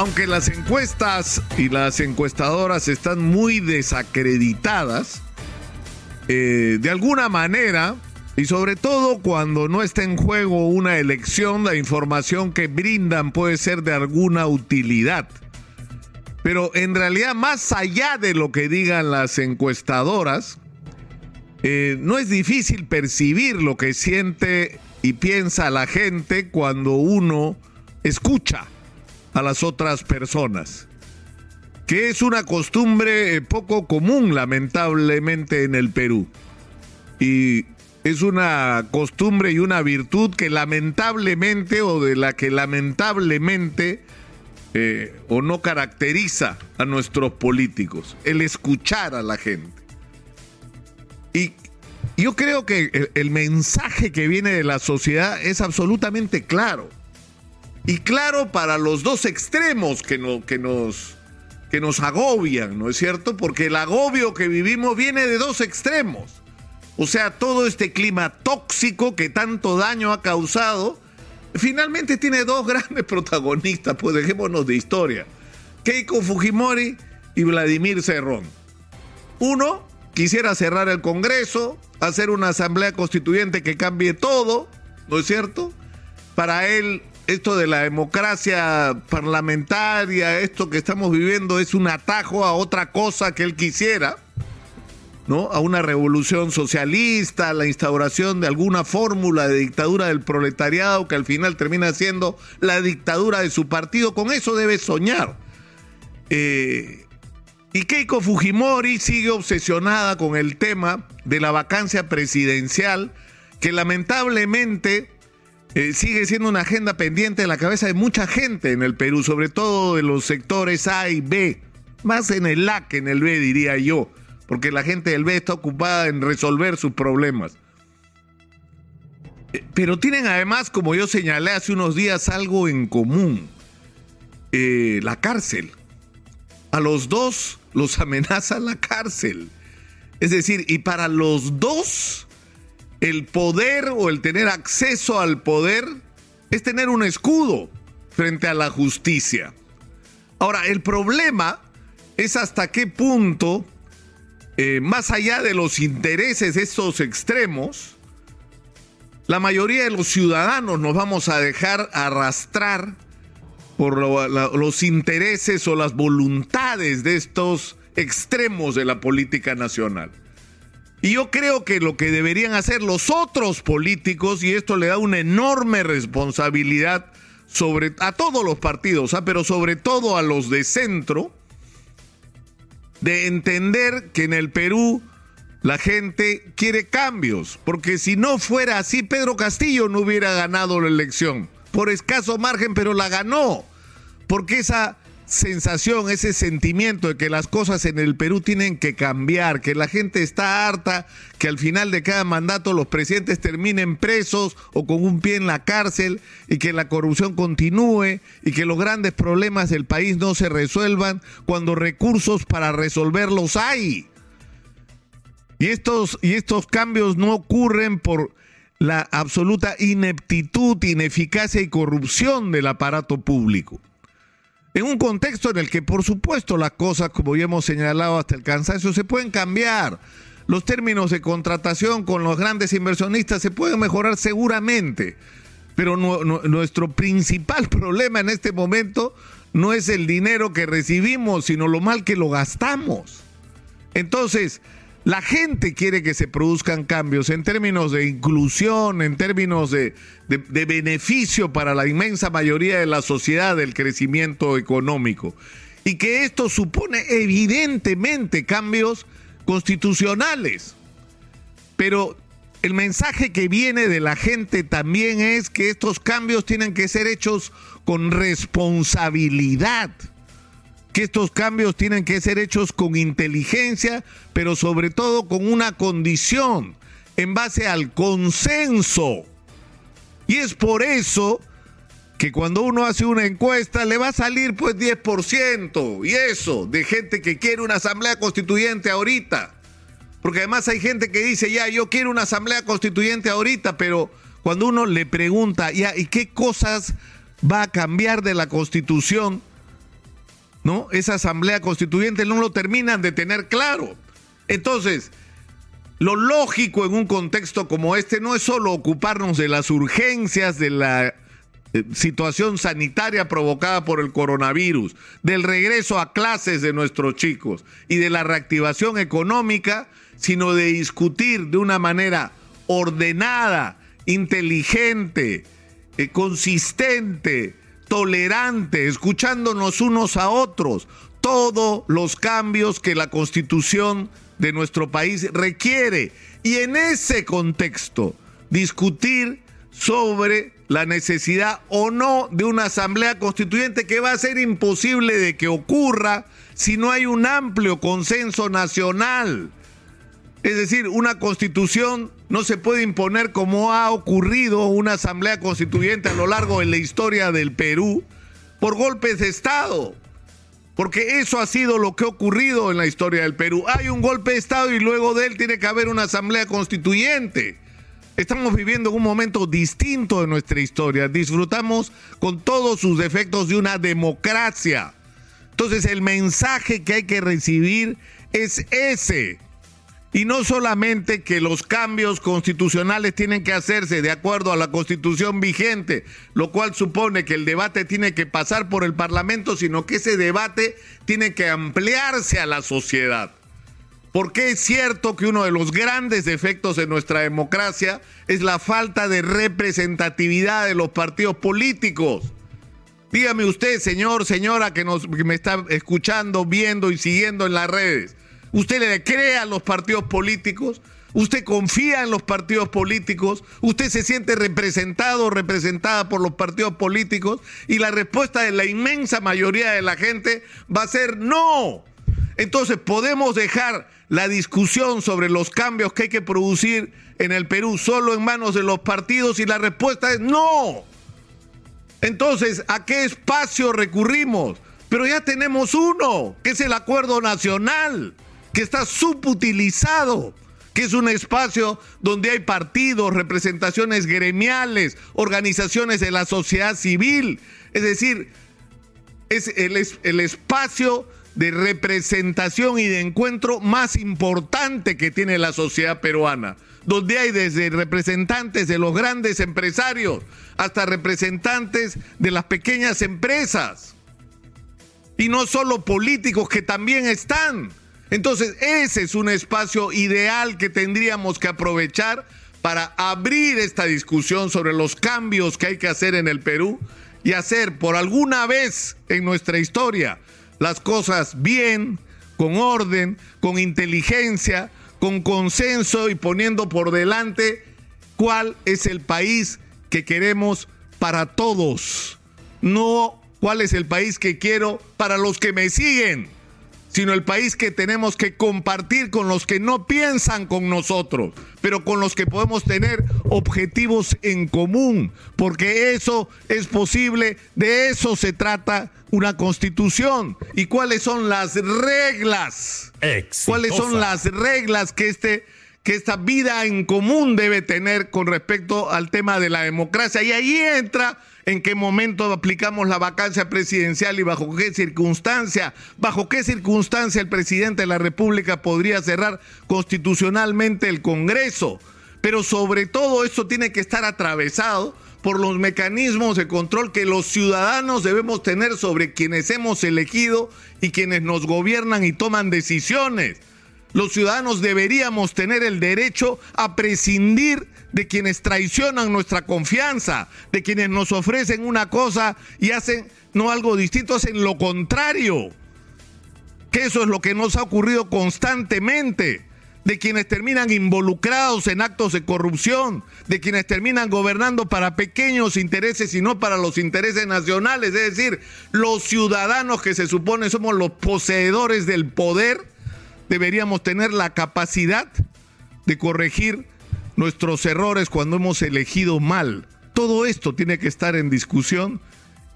Aunque las encuestas y las encuestadoras están muy desacreditadas, eh, de alguna manera, y sobre todo cuando no está en juego una elección, la información que brindan puede ser de alguna utilidad. Pero en realidad, más allá de lo que digan las encuestadoras, eh, no es difícil percibir lo que siente y piensa la gente cuando uno escucha a las otras personas, que es una costumbre eh, poco común lamentablemente en el Perú. Y es una costumbre y una virtud que lamentablemente o de la que lamentablemente eh, o no caracteriza a nuestros políticos, el escuchar a la gente. Y yo creo que el, mensaje que viene de la sociedad es absolutamente claro. Y claro para los dos extremos que, no, que, nos, que nos agobian, ¿no es cierto? Porque el agobio que vivimos viene de dos extremos. O sea, todo este clima tóxico que tanto daño ha causado, finalmente tiene dos grandes protagonistas, pues dejémonos de historia. Keiko Fujimori y Vladimir Cerrón. Uno quisiera cerrar el Congreso, hacer una asamblea constituyente que cambie todo, ¿no es cierto? Para él, esto de la democracia parlamentaria, esto que estamos viviendo, es un atajo a otra cosa que él quisiera, ¿no? A una revolución socialista, a la instauración de alguna fórmula de dictadura del proletariado que al final termina siendo la dictadura de su partido. Con eso debe soñar. Eh, y Keiko Fujimori sigue obsesionada con el tema de la vacancia presidencial, que lamentablemente eh, sigue siendo una agenda pendiente en la cabeza de mucha gente en el Perú, sobre todo de los sectores A y B, más en el A que en el B, diría yo, porque la gente del B está ocupada en resolver sus problemas. Eh, pero tienen además, como yo señalé hace unos días, algo en común, eh, la cárcel. A los dos los amenaza la cárcel. Es decir, y para los dos, el poder o el tener acceso al poder es tener un escudo frente a la justicia. Ahora, el problema es hasta qué punto, eh, más allá de los intereses de estos extremos, la mayoría de los ciudadanos nos vamos a dejar arrastrar por los intereses o las voluntades de estos extremos de la política nacional. Y yo creo que lo que deberían hacer los otros políticos, y esto le da una enorme responsabilidad sobre, a todos los partidos, ¿ah? pero sobre todo a los de centro, de entender que en el Perú la gente quiere cambios, porque si no fuera así, Pedro Castillo no hubiera ganado la elección, por escaso margen, pero la ganó porque esa sensación, ese sentimiento de que las cosas en el Perú tienen que cambiar, que la gente está harta, que al final de cada mandato los presidentes terminen presos o con un pie en la cárcel y que la corrupción continúe y que los grandes problemas del país no se resuelvan cuando recursos para resolverlos hay. Y estos, y estos cambios no ocurren por la absoluta ineptitud, ineficacia y corrupción del aparato público en un contexto en el que, por supuesto, las cosas, como ya hemos señalado hasta el cansancio, se pueden cambiar. Los términos de contratación con los grandes inversionistas se pueden mejorar seguramente, pero nuestro principal problema en este momento no es el dinero que recibimos, sino lo mal que lo gastamos. Entonces, la gente quiere que se produzcan cambios en términos de inclusión, en términos de, beneficio para la inmensa mayoría de la sociedad del crecimiento económico. Y que esto supone evidentemente cambios constitucionales. Pero el mensaje que viene de la gente también es que estos cambios tienen que ser hechos con responsabilidad que estos cambios tienen que ser hechos con inteligencia, pero sobre todo con una condición, en base al consenso. Y es por eso que cuando uno hace una encuesta le va a salir pues 10%, y eso, de gente que quiere una asamblea constituyente ahorita. Porque además hay gente que dice, ya, yo quiero una asamblea constituyente ahorita, pero cuando uno le pregunta, ya, ¿y qué cosas va a cambiar de la constitución? ¿No? Esa asamblea constituyente no lo terminan de tener claro. Entonces, lo lógico en un contexto como este no es solo ocuparnos de las urgencias de la eh, situación sanitaria provocada por el coronavirus, del regreso a clases de nuestros chicos y de la reactivación económica, sino de discutir de una manera ordenada, inteligente, eh, consistente, tolerante, escuchándonos unos a otros, todos los cambios que la constitución de nuestro país requiere. Y en ese contexto, discutir sobre la necesidad o no de una asamblea constituyente que va a ser imposible de que ocurra si no hay un amplio consenso nacional. Es decir, una constitución no se puede imponer como ha ocurrido una asamblea constituyente a lo largo de la historia del Perú por golpes de Estado. Porque eso ha sido lo que ha ocurrido en la historia del Perú. Hay un golpe de Estado y luego de él tiene que haber una asamblea constituyente. Estamos viviendo un momento distinto de nuestra historia. Disfrutamos con todos sus defectos de una democracia. Entonces el mensaje que hay que recibir es ese. Y no solamente que los cambios constitucionales tienen que hacerse de acuerdo a la constitución vigente, lo cual supone que el debate tiene que pasar por el Parlamento, sino que ese debate tiene que ampliarse a la sociedad. Porque es cierto que uno de los grandes defectos de nuestra democracia es la falta de representatividad de los partidos políticos. Dígame usted, señor, señora, que, nos, me está escuchando, viendo y siguiendo en las redes. ¿Usted le cree a los partidos políticos? ¿Usted confía en los partidos políticos? ¿Usted se siente representado o representada por los partidos políticos? Y la respuesta de la inmensa mayoría de la gente va a ser no. Entonces podemos dejar la discusión sobre los cambios que hay que producir en el Perú solo en manos de los partidos y la respuesta es no. Entonces, ¿a qué espacio recurrimos? Pero ya tenemos uno, que es el acuerdo nacional, que está subutilizado, que es un espacio donde hay partidos, representaciones gremiales, organizaciones de la sociedad civil. Es decir, es el, espacio de representación y de encuentro más importante que tiene la sociedad peruana, donde hay desde representantes de los grandes empresarios hasta representantes de las pequeñas empresas. Y no solo políticos que también están. Entonces, ese es un espacio ideal que tendríamos que aprovechar para abrir esta discusión sobre los cambios que hay que hacer en el Perú y hacer por alguna vez en nuestra historia las cosas bien, con orden, con inteligencia, con consenso y poniendo por delante cuál es el país que queremos para todos, no cuál es el país que quiero para los que me siguen sino el país que tenemos que compartir con los que no piensan con nosotros, pero con los que podemos tener objetivos en común, porque eso es posible, de eso se trata una constitución. ¿Y cuáles son las reglas? ¿Cuáles son las reglas que este que esta vida en común debe tener con respecto al tema de la democracia? Y ahí entra en qué momento aplicamos la vacancia presidencial y bajo qué circunstancia, bajo qué circunstancia el presidente de la República podría cerrar constitucionalmente el Congreso. Pero sobre todo eso tiene que estar atravesado por los mecanismos de control que los ciudadanos debemos tener sobre quienes hemos elegido y quienes nos gobiernan y toman decisiones. Los ciudadanos deberíamos tener el derecho a prescindir de quienes traicionan nuestra confianza, de quienes nos ofrecen una cosa y hacen no algo distinto, hacen lo contrario. Que eso es lo que nos ha ocurrido constantemente, de quienes terminan involucrados en actos de corrupción, de quienes terminan gobernando para pequeños intereses y no para los intereses nacionales, es decir, los ciudadanos que se supone somos los poseedores del poder deberíamos tener la capacidad de corregir nuestros errores cuando hemos elegido mal. Todo esto tiene que estar en discusión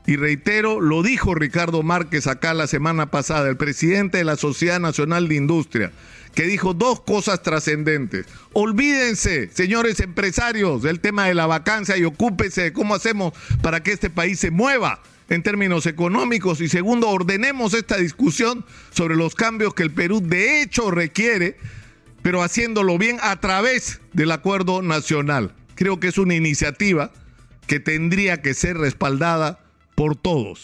y reitero, lo dijo Ricardo Márquez acá la semana pasada, el presidente de la Sociedad Nacional de Industria, que dijo dos cosas trascendentes. Olvídense, señores empresarios, del tema de la vacancia y ocúpense de cómo hacemos para que este país se mueva en términos económicos y segundo, ordenemos esta discusión sobre los cambios que el Perú de hecho requiere, pero haciéndolo bien a través del acuerdo nacional. Creo que es una iniciativa que tendría que ser respaldada por todos.